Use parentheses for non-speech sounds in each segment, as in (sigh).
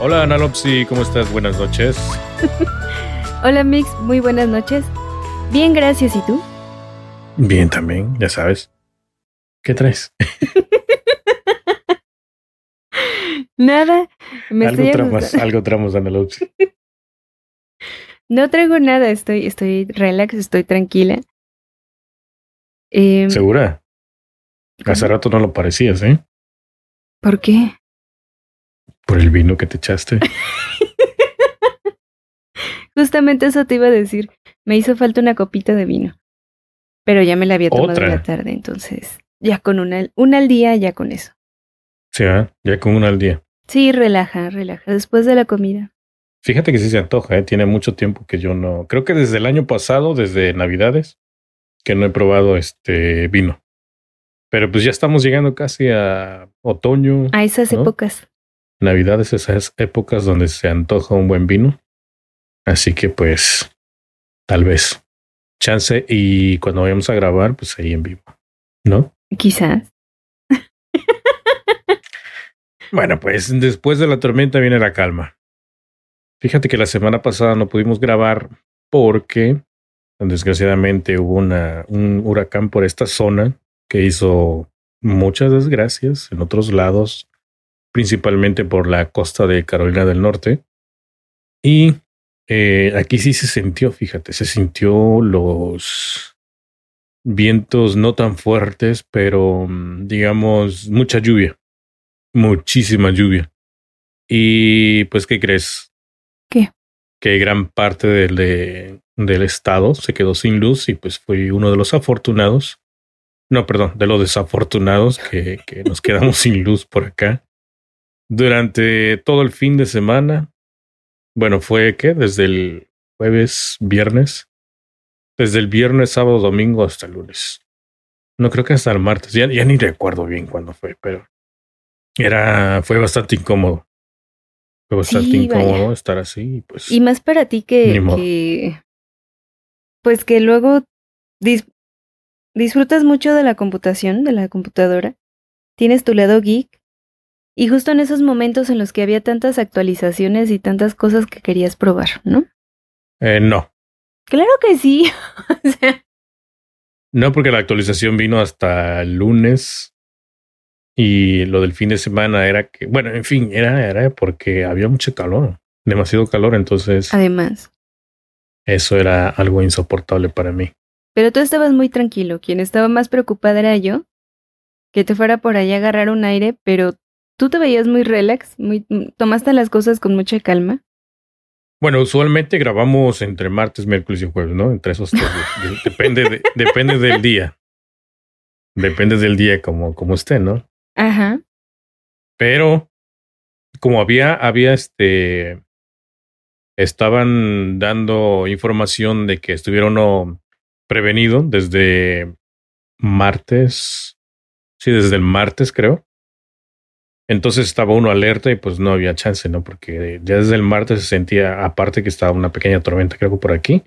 Hola Analopsy, ¿cómo estás? Buenas noches. (laughs) Hola Mix, muy buenas noches. Bien, gracias. ¿Y tú? Bien también, ya sabes. ¿Qué traes? (laughs) nada. Me algo, tramas, algo tramos. (laughs) No traigo nada, estoy, estoy relax, estoy tranquila. Em, ¿Segura? Hace rato no lo parecías, ¿eh? ¿Por qué? Por el vino que te echaste. (laughs) Justamente eso te iba a decir. Me hizo falta una copita de vino. Pero ya me la había tomado en la tarde, entonces ya con una, una al día, ya con eso. Sí, ¿eh? ya con una al día. Sí, relaja, relaja. Después de la comida. Fíjate que sí se antoja, ¿eh? tiene mucho tiempo que yo no. Creo que desde el año pasado, desde Navidades, que no he probado este vino. Pero pues ya estamos llegando casi a otoño. A esas épocas. Navidades, esas épocas donde se antoja un buen vino. Así que pues, tal vez, chance y cuando vayamos a grabar, pues ahí en vivo, ¿no? Quizás. bueno, pues después de la tormenta viene la calma. Fíjate que la semana pasada no pudimos grabar porque desgraciadamente hubo una, un huracán por esta zona que hizo muchas desgracias en otros lados principalmente por la costa de Carolina del Norte. Y eh, aquí sí se sintió, fíjate, se sintió los vientos no tan fuertes, pero mm, digamos mucha lluvia, muchísima lluvia. Y pues, ¿qué crees? ¿Qué? Que gran parte del, del estado se quedó sin luz y pues fui uno de los afortunados. No, perdón, de los desafortunados que, que nos quedamos (laughs) sin luz por acá durante todo el fin de semana. Bueno, fue que desde el jueves, viernes, desde el viernes, sábado, domingo hasta el lunes. No creo que hasta el martes, ya, ya ni recuerdo bien cuándo fue, pero era, fue bastante incómodo. Fue bastante incómodo estar así, pues. Y más para ti que, que pues que luego disfrutas mucho de la computación, de la computadora. Tienes tu lado geek y justo en esos momentos en los que había tantas actualizaciones y tantas cosas que querías probar, ¿no? Eh, no. Claro que sí. (laughs) No, porque la actualización vino hasta el lunes y lo del fin de semana era que, bueno, en fin, era, era porque había mucho calor, demasiado calor, entonces. Además. Eso era algo insoportable para mí. Pero tú estabas muy tranquilo. Quien estaba más preocupada era yo. Que te fuera por allá a agarrar un aire, pero tú te veías muy relax, muy, mm, tomaste las cosas con mucha calma. Bueno, usualmente grabamos entre martes, miércoles y jueves, ¿no? Entre esos tres. (laughs) depende, depende del día. Depende del día como, como esté, ¿no? Ajá. Pero como había, había este, estaban dando información de que estuvieron prevenido desde martes, sí, desde el martes creo, entonces estaba uno alerta y pues no había chance, ¿no? Porque ya desde el martes se sentía, aparte que estaba una pequeña tormenta, creo que por aquí,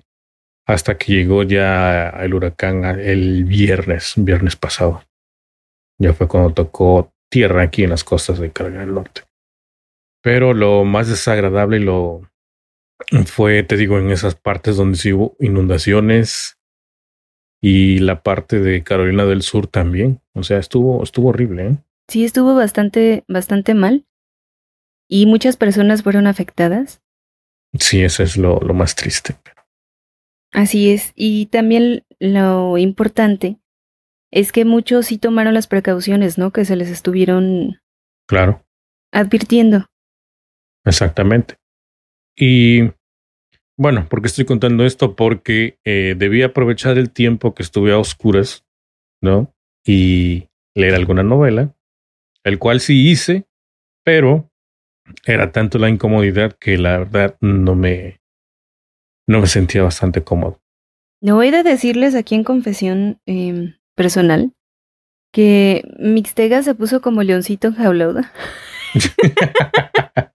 hasta que llegó ya el huracán el viernes, viernes pasado. Ya fue cuando tocó tierra aquí en las costas de Carolina del Norte. Pero lo más desagradable lo fue, te digo, en esas partes donde sí hubo inundaciones y la parte de Carolina del Sur también. O sea, estuvo, estuvo horrible, ¿eh? Sí estuvo bastante, bastante mal y muchas personas fueron afectadas. Sí, eso es lo, lo más triste. Así es. Y también lo importante es que muchos sí tomaron las precauciones, ¿no? Que se les estuvieron. Claro. Advirtiendo. Exactamente. Y bueno, ¿por qué estoy contando esto? Porque eh, debía aprovechar el tiempo que estuve a oscuras, ¿no? Y leer alguna novela el cual sí hice, pero era tanto la incomodidad que la verdad no me, no me sentía bastante cómodo. No voy a decirles aquí en confesión em, personal que Mixtega se puso como leoncito enjaulado. (laughs)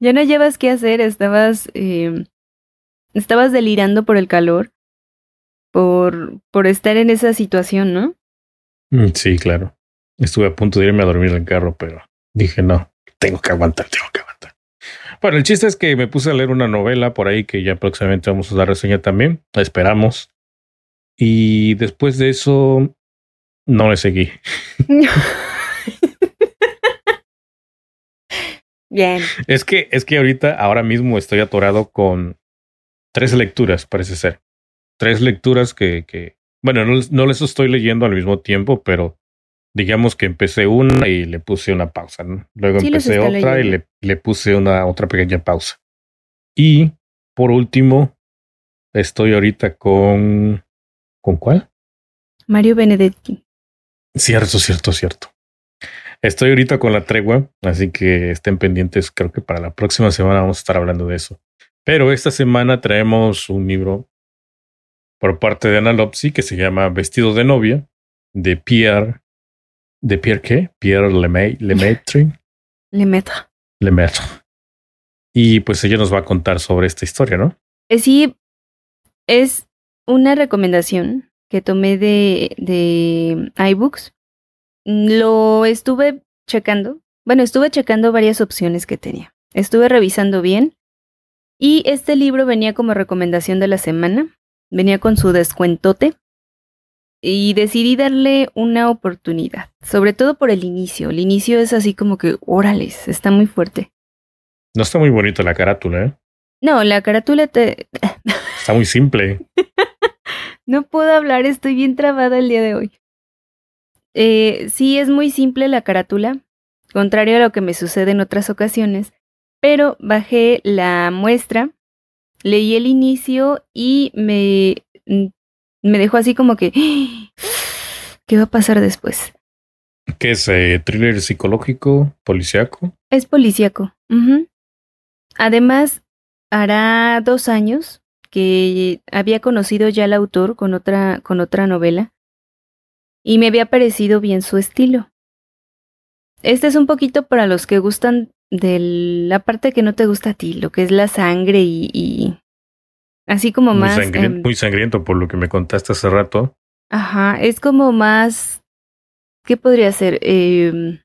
ya no llevas qué hacer, estabas, eh, estabas delirando por el calor, por, por estar en esa situación, ¿no? Mm, Sí, claro. Estuve a punto de irme a dormir en el carro, pero dije no, tengo que aguantar, tengo que aguantar. Bueno, el chiste es que me puse a leer una novela por ahí que ya próximamente vamos a dar reseña también. La esperamos. Y después de eso, no le seguí. (laughs) Bien. Es que, es que ahorita, ahora mismo estoy atorado con tres lecturas, parece ser. Tres lecturas que, que bueno, no, no les estoy leyendo al mismo tiempo, pero digamos que empecé una y le puse una pausa, ¿no? Luego Sí, empecé otra y le, le puse una otra pequeña pausa. Y por último, estoy ahorita con. ¿Con cuál? Mario Benedetti. Cierto, cierto, cierto. Estoy ahorita con la tregua, así que estén pendientes. Creo que para la próxima semana vamos a estar hablando de eso. Pero esta semana traemos un libro por parte de Analopsy que se llama Vestido de novia de Pierre. ¿De Pierre qué? Pierre Lemay- Lemaitre. Le meto. Lemaitre. Y pues ella nos va a contar sobre esta historia, ¿no? Eh, Sí, es una recomendación que tomé de, de iBooks. Lo estuve checando. Bueno, estuve checando varias opciones que tenía. Estuve revisando bien. Y este libro venía como recomendación de la semana. Venía con su descuentote. Y decidí darle una oportunidad. Sobre todo por el inicio. El inicio es así como que, órales, está muy fuerte. No está muy bonita la carátula, ¿eh? No, la carátula te, (laughs) Está muy simple. No puedo hablar, estoy bien trabada el día de hoy. Eh, sí, es muy simple la carátula, contrario a lo que me sucede en otras ocasiones, pero bajé la muestra, leí el inicio y me, me dejó así como que, ¿qué va a pasar después? ¿Qué es? Eh, ¿Thriller psicológico? ¿Policiaco? Es policíaco. Además, hará dos años que había conocido ya al autor con otra, con otra novela y me había parecido bien su estilo. Este es un poquito para los que gustan de la parte que no te gusta a ti, lo que es la sangre y, y así como Muy, más... muy sangriento por lo que me contaste hace rato. Ajá, es como más... ¿Qué podría ser? Em,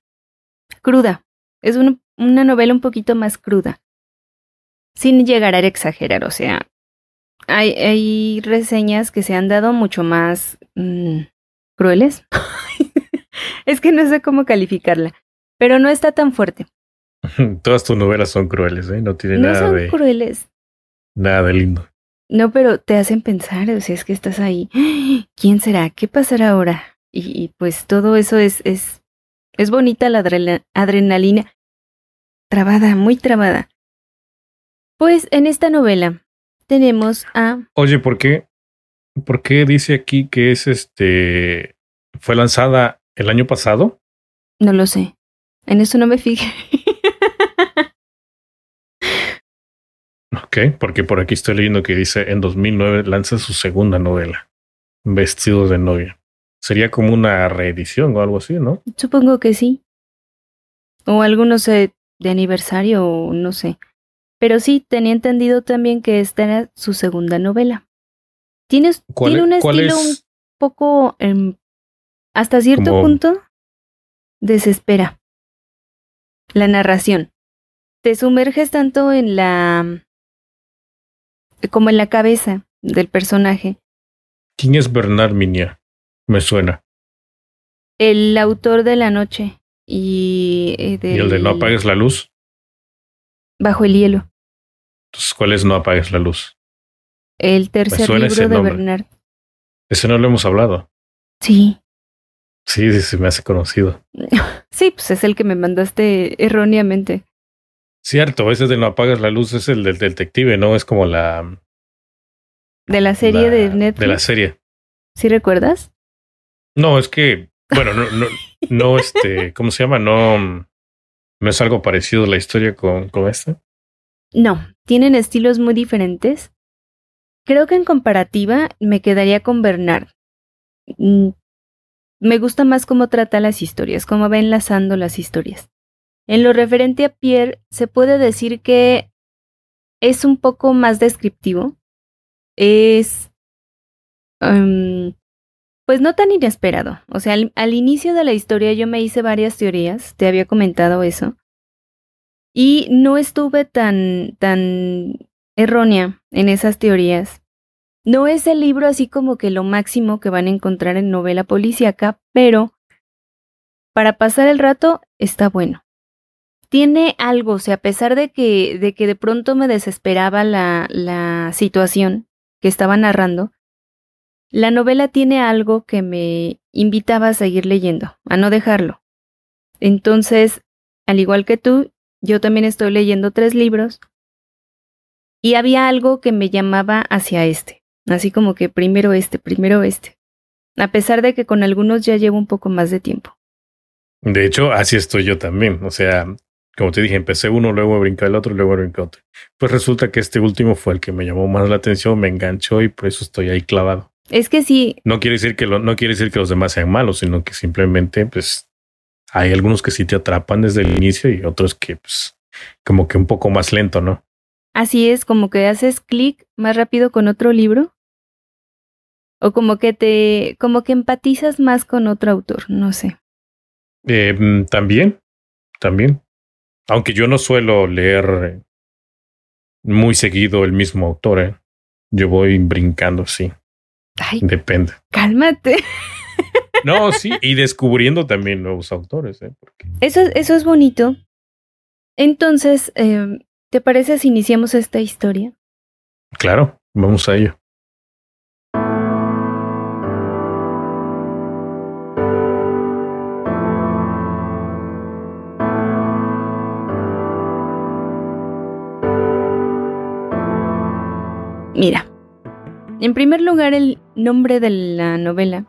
cruda. Es una, una novela un poquito más cruda. Sin llegar a exagerar, o sea, hay, hay reseñas que se han dado mucho más mm, crueles. (laughs) es que no sé cómo calificarla, pero no está tan fuerte. (laughs) Todas tus novelas son crueles, ¿eh? No tiene No nada son de crueles. nada de lindo. No, pero te hacen pensar, o sea, es que estás ahí. (gasps) ¿Quién será? ¿Qué pasará ahora? Y, y, pues todo eso es, es, es bonita la adrenalina. Trabada, muy trabada. Pues en esta novela tenemos a... Oye, ¿por qué? ¿Por qué dice aquí que es este fue lanzada el año pasado? No lo sé. En eso no me fijé. (laughs) Ok, porque por aquí estoy leyendo que dice en 2009 lanza su segunda novela, Vestido de novia. Sería como una reedición o algo así, ¿no? Supongo que sí. O algo, no sé, de aniversario o no sé. Pero sí, tenía entendido también que esta era su segunda novela. Tiene, ¿Cuál, tiene un cuál estilo un poco, em, hasta cierto Como- punto, desespera. La narración. Te sumerges tanto en la... como en la cabeza del personaje. ¿Quién es Bernard Minia? Me suena. El autor de La Noche y... eh, Y el de No apagues la luz. Bajo el hielo. Entonces, ¿cuál es No apagues la luz? El tercer libro de nombre. Bernard. Ese no lo hemos hablado. Sí. Sí, sí, se me hace conocido. (laughs) Sí, pues es el que me mandaste erróneamente. Cierto, ese de No apagues la luz es el del detective, ¿no? Es como la... De la serie la- de Netflix. De la serie. ¿Sí recuerdas? No, es que, bueno, no, no, no, este, ¿cómo se llama? No, no es algo parecido la historia con, con esta. No, tienen estilos muy diferentes. Creo que en comparativa me quedaría con Bernard. Mm, me gusta más cómo trata las historias, cómo va enlazando las historias. En lo referente a Pierre, se puede decir que es un poco más descriptivo. Es. Um, pues no tan inesperado. O sea, al, al, inicio de la historia yo me hice varias teorías, te había comentado eso. Y no estuve tan, tan errónea en esas teorías. No es el libro así como que lo máximo que van a encontrar en novela policíaca, pero para pasar el rato está bueno. Tiene algo, o sea, a pesar de que de, que de pronto me desesperaba la, la situación que estaba narrando, la novela tiene algo que me invitaba a seguir leyendo, a no dejarlo. Entonces, al igual que tú, yo también estoy leyendo tres libros y había algo que me llamaba hacia este, así como que primero este, primero este, a pesar de que con algunos ya llevo un poco más de tiempo. De hecho, así estoy yo también, o sea, como te dije, empecé uno, luego brincar el otro, luego brincar otro. Pues resulta que este último fue el que me llamó más la atención, me enganchó y por eso estoy ahí clavado. Es que sí. No quiere decir que lo, no quiere decir que los demás sean malos, sino que simplemente, pues, hay algunos que sí te atrapan desde el inicio y otros que, pues, como que un poco más lento, ¿no? Así es, como que haces clic más rápido con otro libro. O como que te, como que empatizas más con otro autor, no sé. Eh, mm, también, también. Aunque yo no suelo leer muy seguido el mismo autor, ¿eh? yo voy brincando, sí. Ay, Depende. Cálmate. No, sí, y descubriendo también nuevos autores. ¿eh? Porque... Eso, eso es bonito. Entonces, eh, ¿te parece si iniciamos esta historia? Claro, vamos a ello. Mira, en primer lugar el nombre de la novela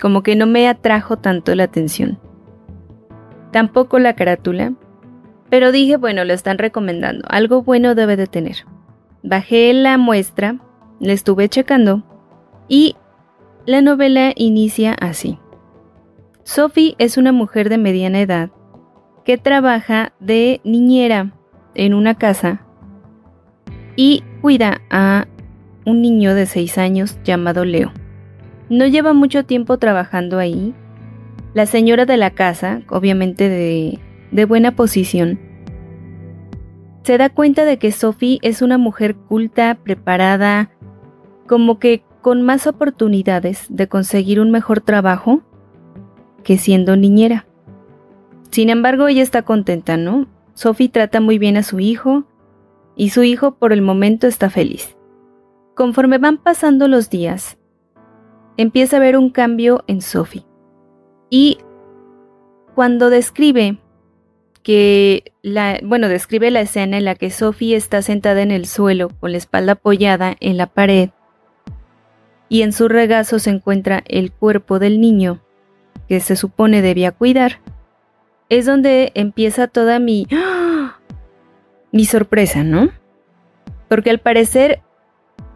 como que no me atrajo tanto la atención. Tampoco la carátula, pero dije, bueno, lo están recomendando, algo bueno debe de tener. Bajé la muestra, la estuve checando y la novela inicia así. Sophie es una mujer de mediana edad que trabaja de niñera en una casa y cuida a un niño de 6 años llamado Leo. No lleva mucho tiempo trabajando ahí. La señora de la casa, obviamente de, de buena posición, se da cuenta de que Sophie es una mujer culta, preparada, como que con más oportunidades de conseguir un mejor trabajo que siendo niñera. Sin embargo, ella está contenta, ¿no? Sophie trata muy bien a su hijo y su hijo por el momento está feliz. Conforme van pasando los días, empieza a ver un cambio en Sophie. Y cuando describe que la, bueno, describe la escena en la que Sophie está sentada en el suelo con la espalda apoyada en la pared y en su regazo se encuentra el cuerpo del niño que se supone debía cuidar. Es donde empieza toda mi ¡ah! mi sorpresa, ¿no? Porque al parecer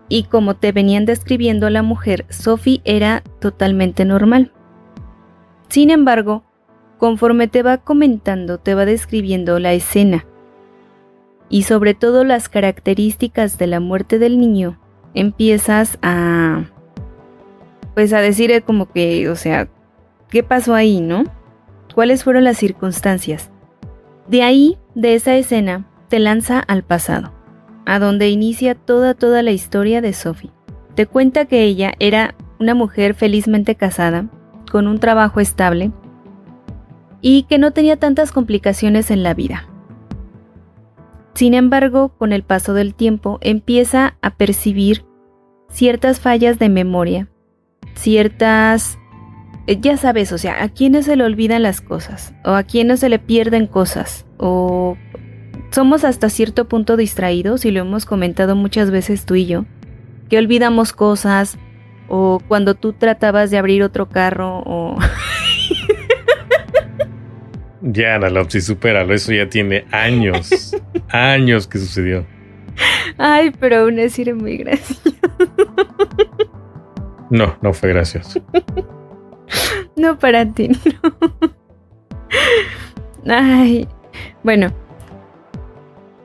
y como te venían describiendo la mujer, Sophie era totalmente normal. Sin embargo, conforme te va comentando, te va describiendo la escena y sobre todo las características de la muerte del niño, empiezas a pues a decir como que, o sea, ¿qué pasó ahí, no? ¿Cuáles fueron las circunstancias? De ahí, de esa escena, te lanza al pasado a donde inicia toda toda la historia de Sophie. Te cuenta que ella era una mujer felizmente casada, con un trabajo estable y que no tenía tantas complicaciones en la vida. Sin embargo, con el paso del tiempo empieza a percibir ciertas fallas de memoria, ciertas... Eh, ya sabes, o sea, a quienes se le olvidan las cosas, o a quienes se le pierden cosas, o somos hasta cierto punto distraídos y lo hemos comentado muchas veces tú y yo, que olvidamos cosas o cuando tú tratabas de abrir otro carro o... (laughs) ya, Analopsi, supéralo, eso ya tiene años, (laughs) años que sucedió. Ay, pero aún así era muy gracioso. (laughs) No, no fue gracioso. No para ti, Ay, bueno.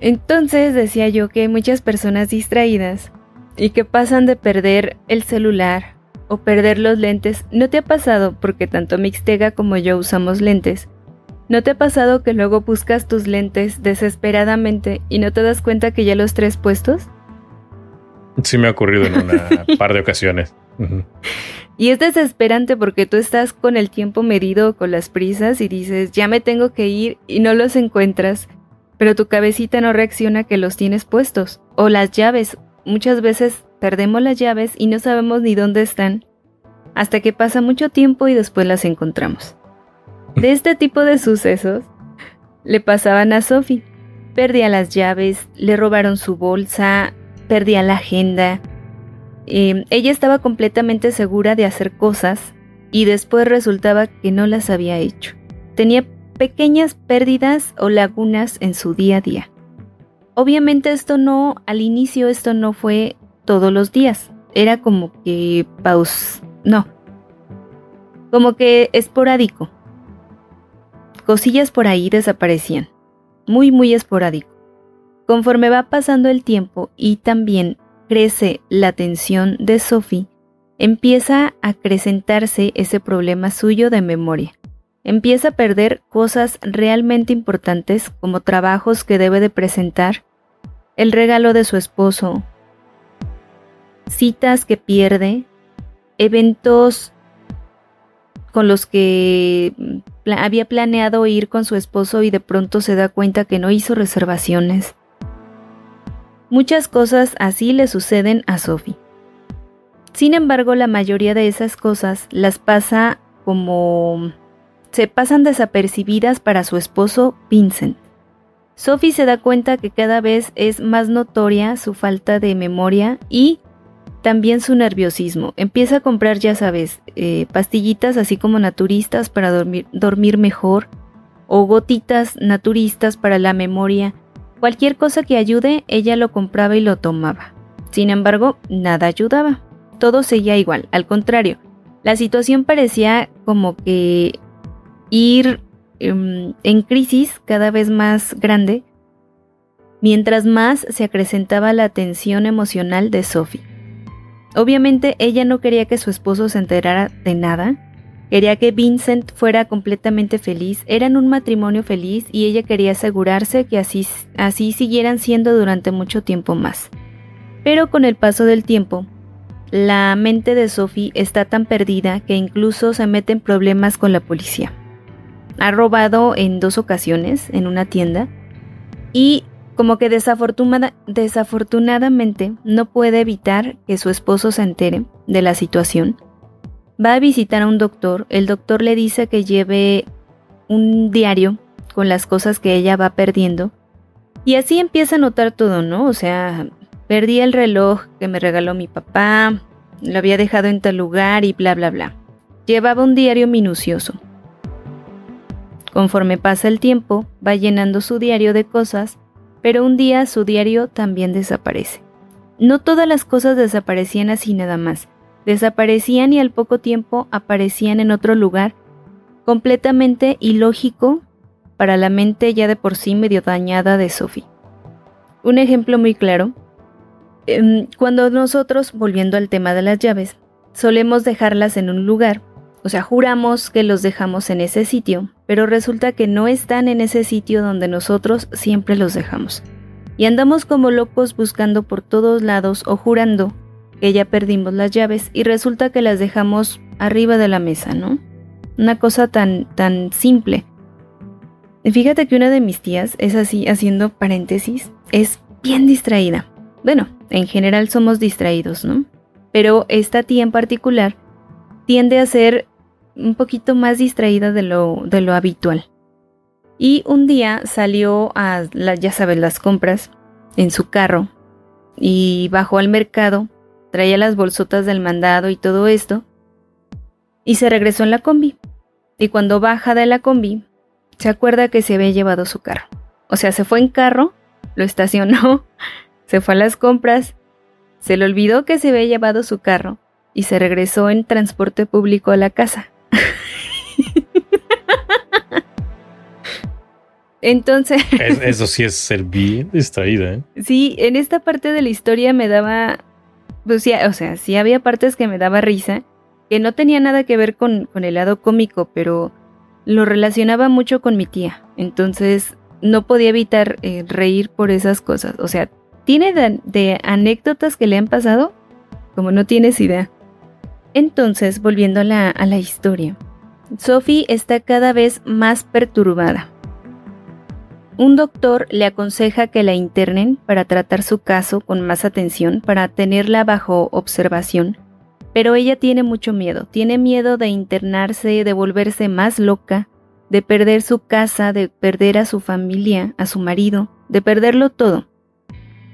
Entonces decía yo que hay muchas personas distraídas y que pasan de perder el celular o perder los lentes. ¿No te ha pasado, porque tanto Mixtega como yo usamos lentes, ¿No te ha pasado que luego buscas tus lentes desesperadamente y no te das cuenta que ya los tres puestos? Sí me ha ocurrido en una (laughs) par de ocasiones. Y es desesperante porque tú estás con el tiempo medido, con las prisas y dices, ya me tengo que ir y no los encuentras, pero tu cabecita no reacciona que los tienes puestos. O las llaves. Muchas veces perdemos las llaves y no sabemos ni dónde están, hasta que pasa mucho tiempo y después las encontramos. (laughs) De este tipo de sucesos le pasaban a Sophie. Perdía las llaves, le robaron su bolsa, perdía la agenda. Em, ella estaba completamente segura de hacer cosas y después resultaba que no las había hecho. Tenía pequeñas pérdidas o lagunas en su día a día. Obviamente esto no, al inicio esto no fue todos los días, era como que paus, no, como que esporádico cosillas por ahí desaparecían, muy muy esporádico. Conforme va pasando el tiempo y también crece la tensión de Sophie, empieza a acrecentarse ese problema suyo de memoria. Empieza a perder cosas realmente importantes como trabajos que debe de presentar, el regalo de su esposo, citas que pierde, eventos con los que había planeado ir con su esposo y de pronto se da cuenta que no hizo reservaciones. Muchas cosas así le suceden a Sophie. Sin embargo, la mayoría de esas cosas las pasa como... se pasan desapercibidas para su esposo Vincent. Sophie se da cuenta que cada vez es más notoria su falta de memoria y también su nerviosismo. Empieza a comprar, ya sabes, eh, pastillitas así como naturistas para dormir, dormir mejor o gotitas naturistas para la memoria. Cualquier cosa que ayude, ella lo compraba y lo tomaba. Sin embargo, nada ayudaba. Todo seguía igual, al contrario. La situación parecía como que ir em, en crisis cada vez más grande, mientras más se acrecentaba la tensión emocional de Sophie. Obviamente ella no quería que su esposo se enterara de nada, quería que Vincent fuera completamente feliz, eran un matrimonio feliz y ella quería asegurarse que así, así siguieran siendo durante mucho tiempo más. Pero con el paso del tiempo, la mente de Sophie está tan perdida que incluso se mete en problemas con la policía. Ha robado en dos ocasiones en una tienda y como que desafortunadamente no puede evitar que su esposo se entere de la situación. Va a visitar a un doctor, el doctor le dice que lleve un diario con las cosas que ella va perdiendo. Y así empieza a notar todo, ¿no? O sea, perdí el reloj que me regaló mi papá, lo había dejado en tal lugar y bla, bla, bla. Llevaba un diario minucioso. Conforme pasa el tiempo, va llenando su diario de cosas pero un día su diario también desaparece. No todas las cosas desaparecían así nada más, desaparecían y al poco tiempo aparecían en otro lugar, completamente ilógico para la mente ya de por sí medio dañada de Sophie. Un ejemplo muy claro, em, cuando nosotros, volviendo al tema de las llaves, solemos dejarlas en un lugar, o sea, juramos que los dejamos en ese sitio, pero resulta que no están en ese sitio donde nosotros siempre los dejamos. Y andamos como locos buscando por todos lados o jurando que ya perdimos las llaves y resulta que las dejamos arriba de la mesa, ¿no? Una cosa tan, tan simple. Fíjate que una de mis tías es así, haciendo paréntesis, es bien distraída. Bueno, en general somos distraídos, ¿no? Pero esta tía en particular tiende a ser un poquito más distraída de lo, de lo habitual. Y un día salió a, ya sabes, las compras en su carro y bajó al mercado, traía las bolsotas del mandado y todo esto, y se regresó en la combi. Y cuando baja de la combi, se acuerda que se había llevado su carro. O sea, se fue en carro, lo estacionó, (laughs) se fue a las compras, se le olvidó que se había llevado su carro y se regresó en transporte público a la casa. Entonces. (laughs) eso sí es ser bien distraída, ¿eh? Sí, en esta parte de la historia me daba. Pues, sí, o sea, sí había partes que me daba risa, que no tenía nada que ver con, con el lado cómico, pero lo relacionaba mucho con mi tía. Entonces no podía evitar eh, reír por esas cosas. O sea, tiene de, anécdotas que le han pasado como no tienes idea. Entonces, volviendo a la, a la historia, Sophie está cada vez más perturbada. Un doctor le aconseja que la internen para tratar su caso con más atención, para tenerla bajo observación, pero ella tiene mucho miedo, tiene miedo de internarse, de volverse más loca, de perder su casa, de perder a su familia, a su marido, de perderlo todo.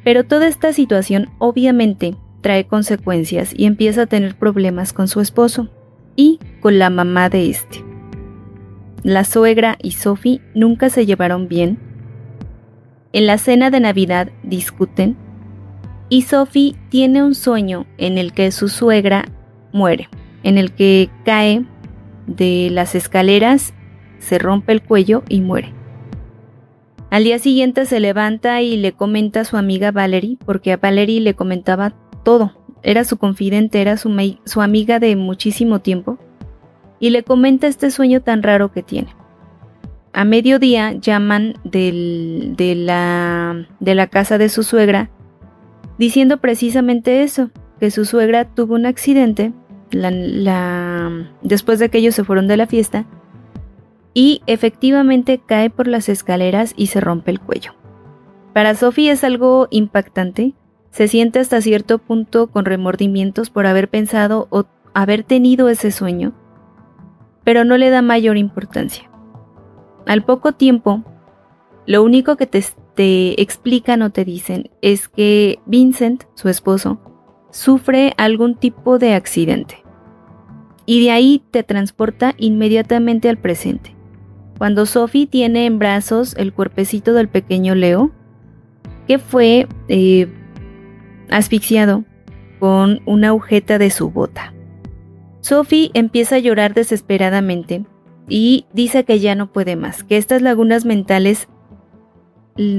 Pero toda esta situación obviamente trae consecuencias y empieza a tener problemas con su esposo y con la mamá de este. La suegra y Sophie nunca se llevaron bien. En la cena de Navidad discuten y Sophie tiene un sueño en el que su suegra muere, en el que cae de las escaleras, se rompe el cuello y muere. Al día siguiente se levanta y le comenta a su amiga Valerie, porque a Valerie le comentaba todo. Era su confidente, era su, su amiga de muchísimo tiempo. Y le comenta este sueño tan raro que tiene. A mediodía llaman de, la, casa de su suegra diciendo precisamente eso, que su suegra tuvo un accidente después de que ellos se fueron de la fiesta y efectivamente cae por las escaleras y se rompe el cuello. Para Sophie es algo impactante, se siente hasta cierto punto con remordimientos por haber pensado o haber tenido ese sueño, pero no le da mayor importancia. Al poco tiempo, lo único que te, te explican o te dicen es que Vincent, su esposo, sufre algún tipo de accidente. Y de ahí te transporta inmediatamente al presente. Cuando Sophie tiene en brazos el cuerpecito del pequeño Leo, que fue eh, asfixiado con una agujeta de su bota. Sophie empieza a llorar desesperadamente y dice que ya no puede más, que estas lagunas mentales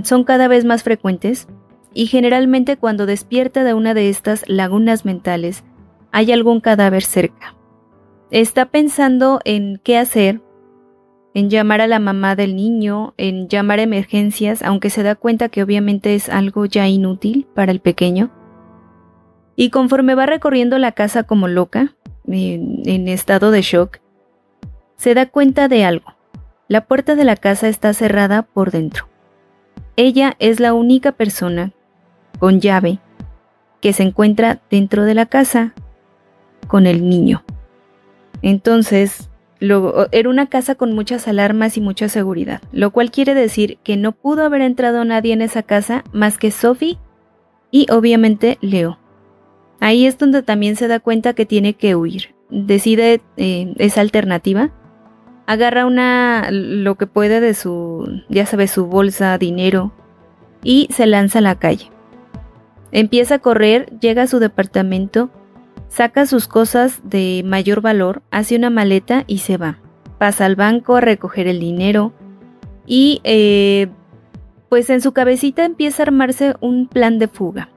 son cada vez más frecuentes y generalmente cuando despierta de una de estas lagunas mentales hay algún cadáver cerca. Está pensando en qué hacer en llamar a la mamá del niño, en llamar a emergencias, aunque se da cuenta que obviamente es algo ya inútil para el pequeño. Y conforme va recorriendo la casa como loca, en, estado de shock, se da cuenta de algo. La puerta de la casa está cerrada por dentro. Ella es la única persona con llave que se encuentra dentro de la casa con el niño. Entonces, era una casa con muchas alarmas y mucha seguridad, lo cual quiere decir que no pudo haber entrado nadie en esa casa más que Sophie y obviamente Leo. Ahí es donde también se da cuenta que tiene que huir. Decide eh, esa alternativa. Agarra una lo que puede de su, ya sabes, su bolsa, dinero y se lanza a la calle. Empieza a correr, llega a su departamento Saca sus cosas de mayor valor, hace una maleta y se va. Pasa al banco a recoger el dinero y eh, pues en su cabecita empieza a armarse un plan de fuga.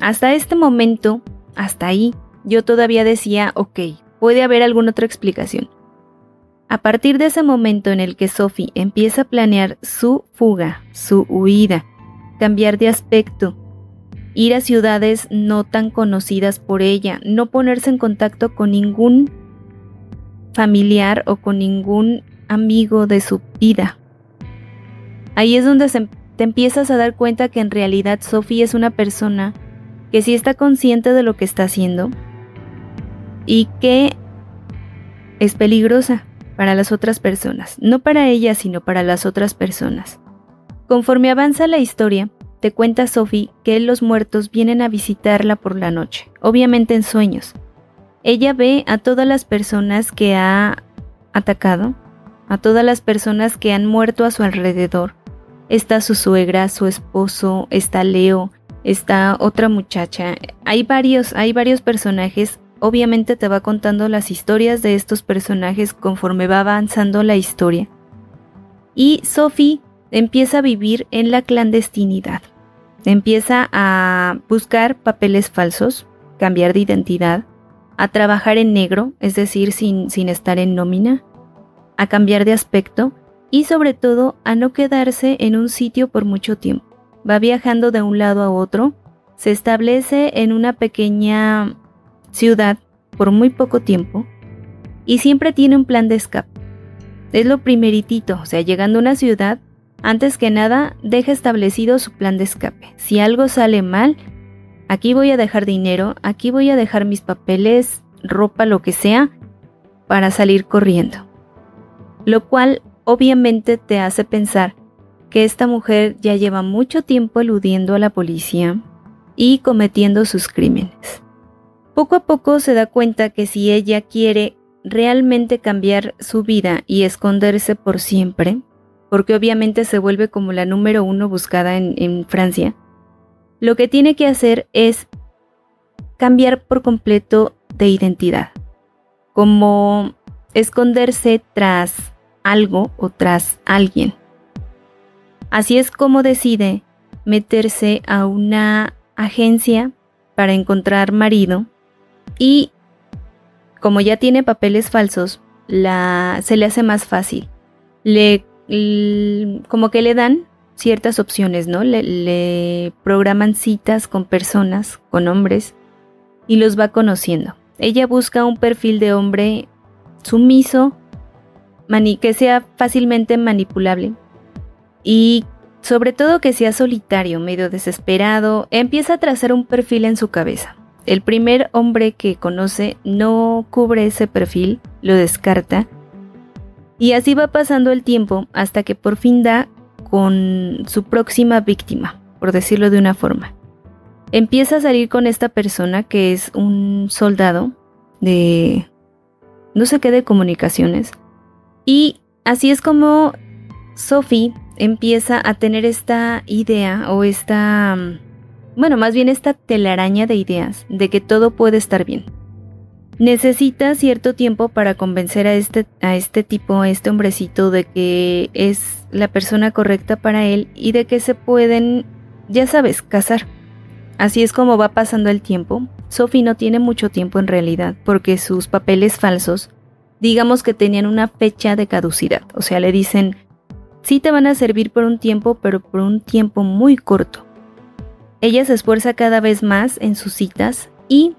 Hasta este momento, hasta ahí, yo todavía decía, ok, puede haber alguna otra explicación. A partir de ese momento en el que Sophie empieza a planear su fuga, su huida, cambiar de aspecto, ir a ciudades no tan conocidas por ella, no ponerse en contacto con ningún familiar o con ningún amigo de su vida. Ahí es donde te empiezas a dar cuenta que en realidad Sophie es una persona que sí está consciente de lo que está haciendo y que es peligrosa para las otras personas, no para ella, sino para las otras personas. Conforme avanza la historia, te cuenta Sophie que los muertos vienen a visitarla por la noche, obviamente en sueños. Ella ve a todas las personas que ha atacado, a todas las personas que han muerto a su alrededor. Está su suegra, su esposo, está Leo, está otra muchacha. Hay varios, hay varios personajes. Obviamente te va contando las historias de estos personajes conforme va avanzando la historia. Y Sophie empieza a vivir en la clandestinidad. Empieza a buscar papeles falsos, cambiar de identidad, a trabajar en negro, es decir, sin, sin estar en nómina, a cambiar de aspecto y sobre todo a no quedarse en un sitio por mucho tiempo. Va viajando de un lado a otro, se establece en una pequeña ciudad por muy poco tiempo y siempre tiene un plan de escape. Es lo primeritito, o sea, llegando a una ciudad, antes que nada, deja establecido su plan de escape. Si algo sale mal, aquí voy a dejar dinero, aquí voy a dejar mis papeles, ropa, lo que sea, para salir corriendo. Lo cual obviamente te hace pensar que esta mujer ya lleva mucho tiempo eludiendo a la policía y cometiendo sus crímenes. Poco a poco se da cuenta que si ella quiere realmente cambiar su vida y esconderse por siempre, porque obviamente se vuelve como la número uno buscada en, Francia, lo que tiene que hacer es cambiar por completo de identidad, como esconderse tras algo o tras alguien. Así es como decide meterse a una agencia para encontrar marido y como ya tiene papeles falsos, la, se le hace más fácil. Le, como que le dan ciertas opciones, ¿no? Le, le, programan citas con personas, con hombres, y los va conociendo. Ella busca un perfil de hombre sumiso, que sea fácilmente manipulable y sobre todo que sea solitario, medio desesperado, empieza a trazar un perfil en su cabeza. El primer hombre que conoce no cubre ese perfil, lo descarta, y así va pasando el tiempo hasta que por fin da con su próxima víctima, por decirlo de una forma. Empieza a salir con esta persona que es un soldado de no sé qué de comunicaciones, y así es como Sophie empieza a tener esta idea o esta, bueno, más bien esta telaraña de ideas de que todo puede estar bien. Necesita cierto tiempo para convencer a este, a este tipo, a este hombrecito, de que es la persona correcta para él y de que se pueden, ya sabes, casar. Así es como va pasando el tiempo. Sophie no tiene mucho tiempo en realidad, porque sus papeles falsos digamos que tenían una fecha de caducidad. O sea, le dicen, sí te van a servir por un tiempo, pero por un tiempo muy corto. Ella se esfuerza cada vez más en sus citas y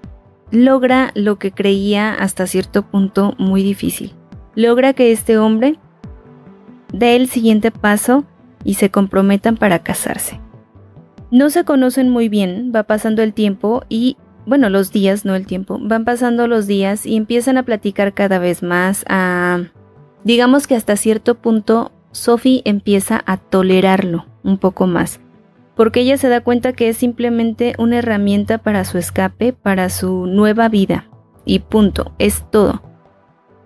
logra lo que creía hasta cierto punto muy difícil. Logra que este hombre dé el siguiente paso y se comprometan para casarse. No se conocen muy bien, va pasando el tiempo y bueno, los días, no el tiempo, van pasando los días y empiezan a platicar cada vez más, digamos que hasta cierto punto Sophie empieza a tolerarlo un poco más, porque ella se da cuenta que es simplemente una herramienta para su escape, para su nueva vida, y punto, es todo.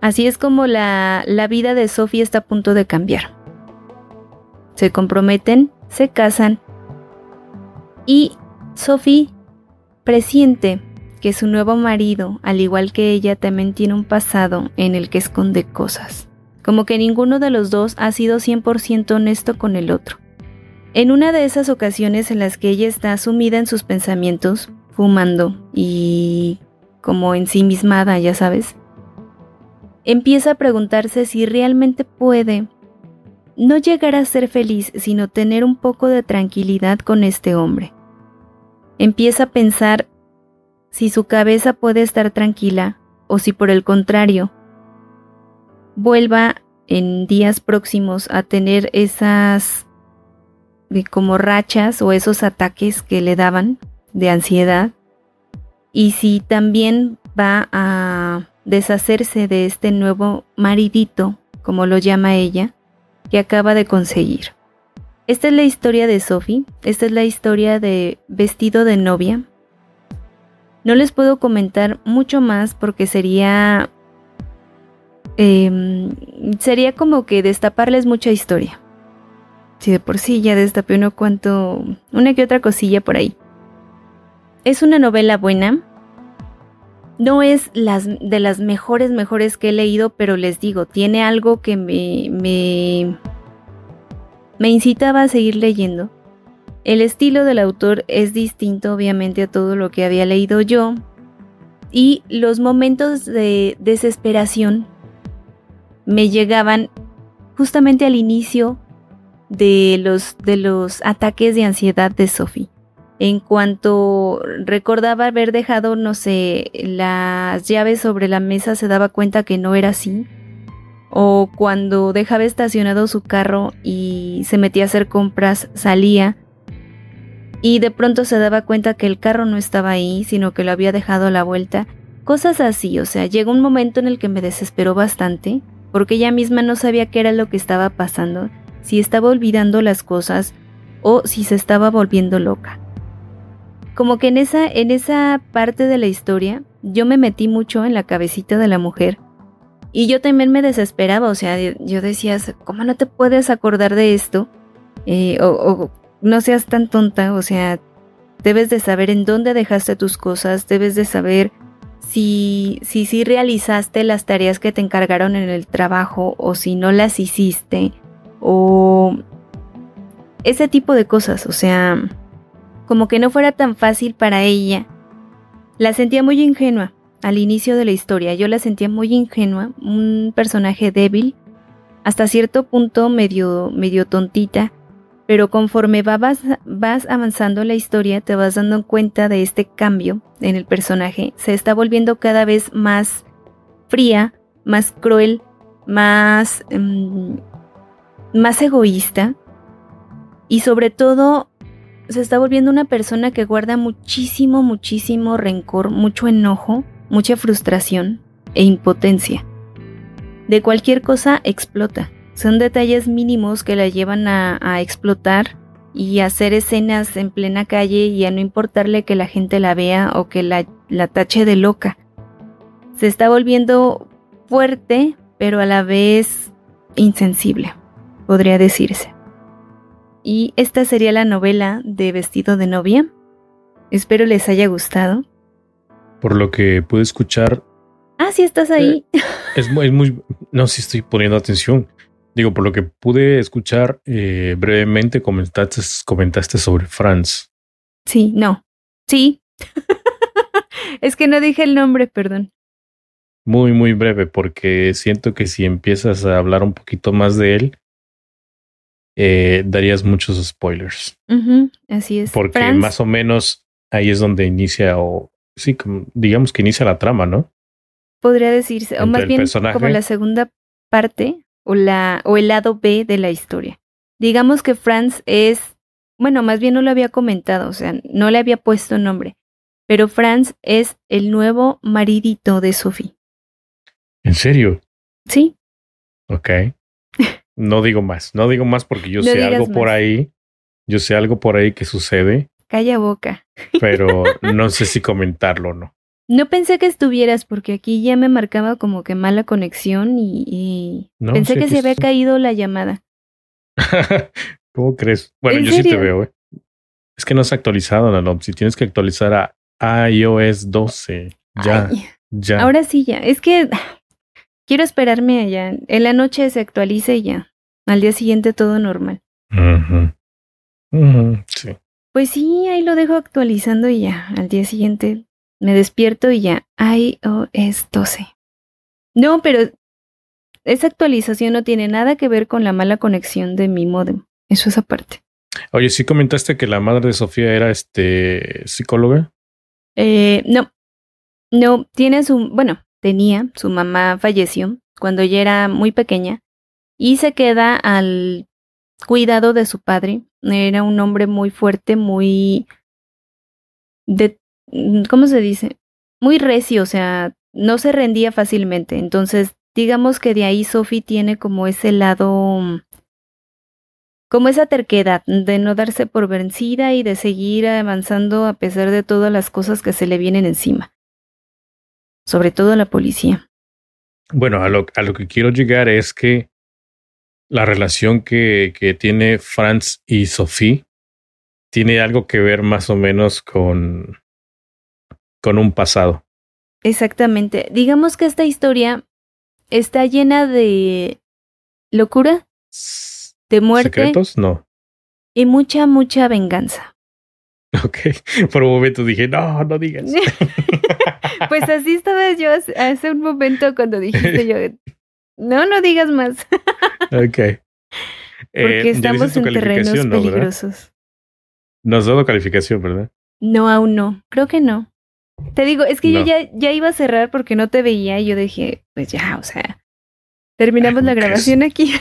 Así es como la, la vida de Sophie está a punto de cambiar. Se comprometen, se casan, y Sophie Presiente que su nuevo marido, al igual que ella, también tiene un pasado en el que esconde cosas. Como que ninguno de los dos ha sido 100% honesto con el otro. En una de esas ocasiones en las que ella está sumida en sus pensamientos, fumando y como ensimismada, ya sabes, empieza a preguntarse si realmente puede no llegar a ser feliz, sino tener un poco de tranquilidad con este hombre. Empieza a pensar si su cabeza puede estar tranquila o si por el contrario vuelva en días próximos a tener esas como rachas o esos ataques que le daban de ansiedad y si también va a deshacerse de este nuevo maridito, como lo llama ella, que acaba de conseguir. Esta es la historia de Sophie, esta es la historia de Vestido de novia. No les puedo comentar mucho más porque sería... Em, sería como que destaparles mucha historia. Si de por sí ya destapé uno cuanto... una que otra cosilla por ahí. Es una novela buena. No es las, de las mejores, mejores que he leído, pero les digo, tiene algo que me, me me incitaba a seguir leyendo. El estilo del autor es distinto obviamente a todo lo que había leído yo y los momentos de desesperación me llegaban justamente al inicio de los, de los ataques de ansiedad de Sophie. En cuanto recordaba haber dejado, no sé, las llaves sobre la mesa, se daba cuenta que no era así. O cuando dejaba estacionado su carro y se metía a hacer compras, salía y de pronto se daba cuenta que el carro no estaba ahí, sino que lo había dejado a la vuelta. Cosas así, o sea, llegó un momento en el que me desesperó bastante, porque ella misma no sabía qué era lo que estaba pasando, si estaba olvidando las cosas o si se estaba volviendo loca. Como que en esa, en esa parte de la historia yo me metí mucho en la cabecita de la mujer y yo también me desesperaba, o sea, yo decía, ¿cómo no te puedes acordar de esto? Eh, o, no seas tan tonta, o sea, debes de saber en dónde dejaste tus cosas, debes de saber si, si, si realizaste las tareas que te encargaron en el trabajo o si no las hiciste o ese tipo de cosas, o sea, como que no fuera tan fácil para ella. La sentía muy ingenua al inicio de la historia, yo la sentía muy ingenua, un personaje débil, hasta cierto punto medio, tontita, pero conforme vas, vas avanzando la historia te vas dando cuenta de este cambio en el personaje, se está volviendo cada vez más fría, más cruel, más, mm, más egoísta y sobre todo se está volviendo una persona que guarda muchísimo, muchísimo rencor, mucho enojo, mucha frustración e impotencia. De cualquier cosa explota. Son detalles mínimos que la llevan a, explotar y a hacer escenas en plena calle y a no importarle que la gente la vea o que la, la tache de loca. Se está volviendo fuerte, pero a la vez insensible, podría decirse. Y esta sería la novela de Vestido de novia. Espero les haya gustado. Por lo que pude escuchar. Ah, sí, estás ahí. Eh, es, muy, muy. No, sí estoy poniendo atención. Digo, por lo que pude escuchar eh, brevemente, comentaste, comentaste sobre Franz. Sí, no. Sí. (laughs) es que no dije el nombre, perdón. Muy, muy breve, porque siento que si empiezas a hablar un poquito más de él, eh, darías muchos spoilers. así es. Porque más o menos ahí es donde inicia, o sí, digamos que inicia la trama, ¿no? Podría decirse, o más bien como la segunda parte o, la, o el lado B de la historia. Digamos que Franz es, bueno, más bien no lo había comentado, o sea, no le había puesto nombre, pero Franz es el nuevo maridito de Sophie. ¿En serio? Sí. Ok. No digo más, no digo más porque yo sé algo por ahí, yo sé algo por ahí que sucede. Calla boca. Pero (laughs) no sé si comentarlo o no. No pensé que estuvieras porque aquí ya me marcaba como que mala conexión y, pensé que se había caído la llamada. (laughs) ¿Cómo crees? Bueno, yo sí te veo. ¿eh? Es que no se ha actualizado, Nanom. Si tienes que actualizar a iOS 12. Ya, ya. Ahora sí, ya. Es que (sighs) quiero esperarme allá. En la noche se actualice y ya. Al día siguiente todo normal. sí. Pues sí, ahí lo dejo actualizando y ya. Al día siguiente me despierto y ya. iOS 12. No, pero esa actualización no tiene nada que ver con la mala conexión de mi modem. Eso es aparte. Oye, ¿sí comentaste que la madre de Sofía era este psicóloga? Eh, no. No, tiene su, bueno, tenía, su mamá falleció cuando ella era muy pequeña y se queda al cuidado de su padre. Era un hombre muy fuerte, muy ¿cómo se dice? Muy recio, o sea, no se rendía fácilmente. Entonces, digamos que de ahí Sophie tiene como ese lado como esa terquedad de no darse por vencida y de seguir avanzando a pesar de todas las cosas que se le vienen encima. Sobre todo la policía. Bueno, a lo, a lo que quiero llegar es que la relación que, que tiene Franz y Sophie tiene algo que ver más o menos con, con un pasado. Exactamente. Digamos que esta historia está llena de locura de muerte ¿Secretos? No. y mucha, mucha venganza. (laughs) Ok. Por un momento dije, no, no digas. (laughs) Pues así estaba yo hace- hace un momento cuando dijiste (laughs) yo, no, no digas más, ok. Eh, porque estamos en terrenos peligrosos. No has dado calificación, ¿verdad? No, aún no, creo que no. Te digo, es que yo ya, ya iba a cerrar porque no te veía y yo dije, pues ya, o sea, terminamos la grabación aquí.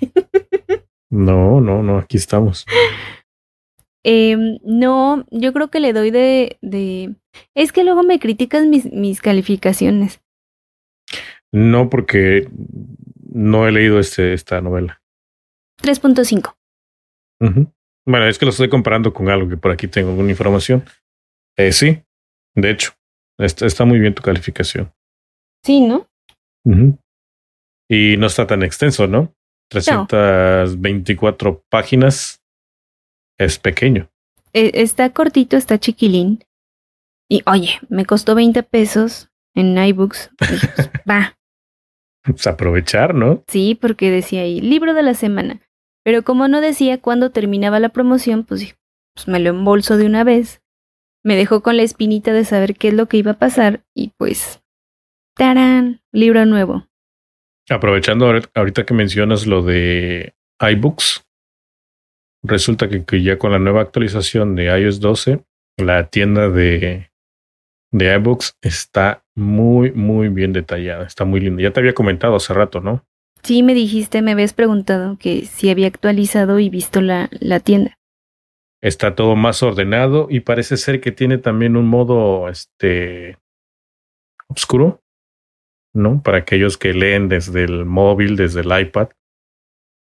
(laughs) No, no, no, aquí estamos. Em, no, yo creo que le doy de, de... Es que luego me criticas mis, mis calificaciones. No, porque no he leído este, esta novela. 3.5. Ujú. Bueno, es que lo estoy comparando con algo que por aquí tengo alguna información. Eh, sí, de hecho, está, está muy bien tu calificación. Sí, ¿no? Y no está tan extenso, ¿no? 324 páginas. Es pequeño. Eh, está cortito, está chiquilín. Y oye, me costó 20 pesos en iBooks. (laughs) Pues, va, Pues aprovechar, ¿no? sí, porque decía ahí, libro de la semana. Pero como no decía cuándo terminaba la promoción, pues, pues me lo embolso de una vez. Me dejó con la espinita de saber qué es lo que iba a pasar y pues, ¡tarán! Libro nuevo. Aprovechando ahor- ahorita que mencionas lo de iBooks, resulta que, que ya con la nueva actualización de iOS 12, la tienda de, de iBooks está muy, muy bien detallada. Está muy linda. Ya te había comentado hace rato, ¿no? Sí, me dijiste, me habías preguntado que si había actualizado y visto la, la tienda. Está todo más ordenado y parece ser que tiene también un modo este oscuro, ¿no? Para aquellos que leen desde el móvil, desde el iPad.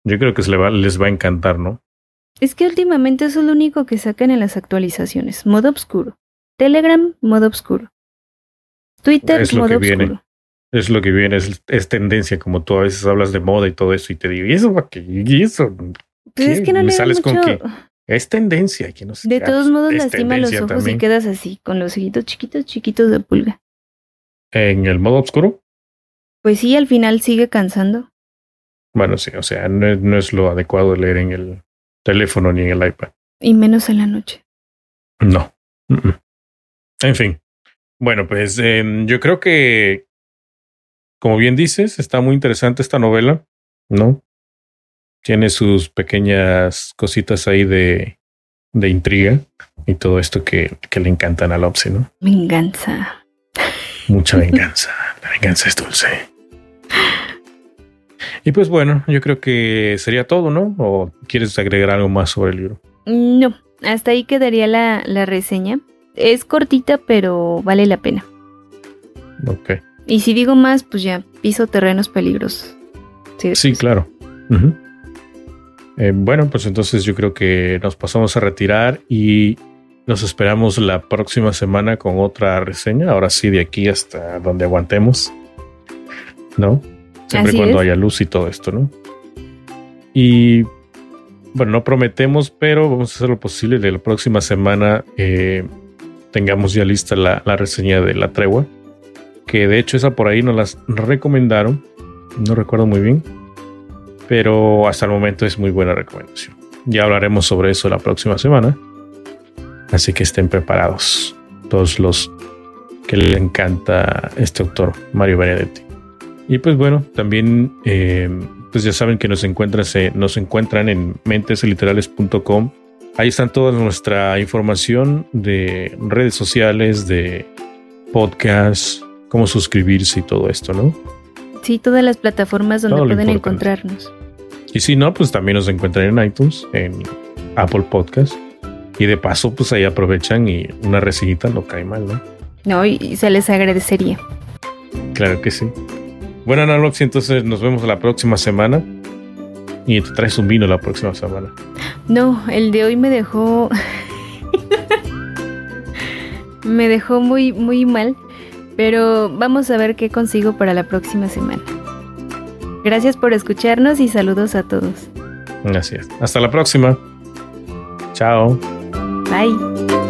Yo creo que se le va- les va a encantar, ¿no? Es que últimamente eso es lo único que sacan en las actualizaciones. Modo oscuro. Telegram, modo oscuro. Twitter, Es lo que viene. Es lo que viene, es, es tendencia, como tú a veces hablas de moda y todo eso, y te digo, ¿y eso para qué? ¿Y eso? Pues es que no le sales con mucho. que Es tendencia. Que no sé De qué. todos Ah, modos lastima los ojos también. y quedas así, con los ojitos chiquitos, chiquitos de pulga. En el modo oscuro, Pues sí, al final sigue cansando. bueno, sí, o sea, no es, no es lo adecuado leer en el teléfono ni en el iPad. Y menos en la noche. No. Mm, mm. En fin. Bueno, pues em, yo creo que, como bien dices, está muy interesante esta novela, ¿no? Tiene sus pequeñas cositas ahí de, de intriga y todo esto que, que le encantan a Lopsy, ¿no? Venganza. Mucha (laughs) venganza. La venganza es dulce. Y pues bueno, yo creo que sería todo, ¿no? ¿O quieres agregar algo más sobre el libro? No, hasta ahí quedaría la, la reseña. Es cortita, pero vale la pena. Ok. Y si digo más, pues ya piso terrenos peligrosos. Sí, Sí, claro. Eh, bueno, pues entonces yo creo que nos pasamos a retirar y nos esperamos la próxima semana con otra reseña. Ahora sí, de aquí hasta donde aguantemos. ¿No? Siempre Así cuando es. haya luz y todo esto, ¿no? Y bueno, no prometemos, pero vamos a hacer lo posible de la próxima semana eh, tengamos ya lista la, la reseña de la tregua. Que de hecho esa por ahí nos las recomendaron. No recuerdo muy bien. Pero hasta el momento es muy buena recomendación. Ya hablaremos sobre eso la próxima semana. Así que estén preparados. Todos los que le encanta este autor, Mario Benedetti. Y pues bueno, también eh, pues ya saben que nos encuentran, se- nos encuentran en mentesliterales.com. Ahí están toda nuestra información de redes sociales, de podcasts, cómo suscribirse y todo esto, ¿no? Sí, todas las plataformas donde Todo pueden encontrarnos. Y si no, pues también nos encuentran en iTunes, en Apple Podcast. Y de paso, pues ahí aprovechan y una reseñita no cae mal, ¿no? No, y, se les agradecería. Claro que sí. Bueno, Analoxy, entonces nos vemos la próxima semana. Y te traes un vino la próxima semana. No, el de hoy me dejó. (laughs) me dejó muy, muy mal. Pero vamos a ver qué consigo para la próxima semana. Gracias por escucharnos y saludos a todos. Es. Hasta la próxima. Chao. Bye.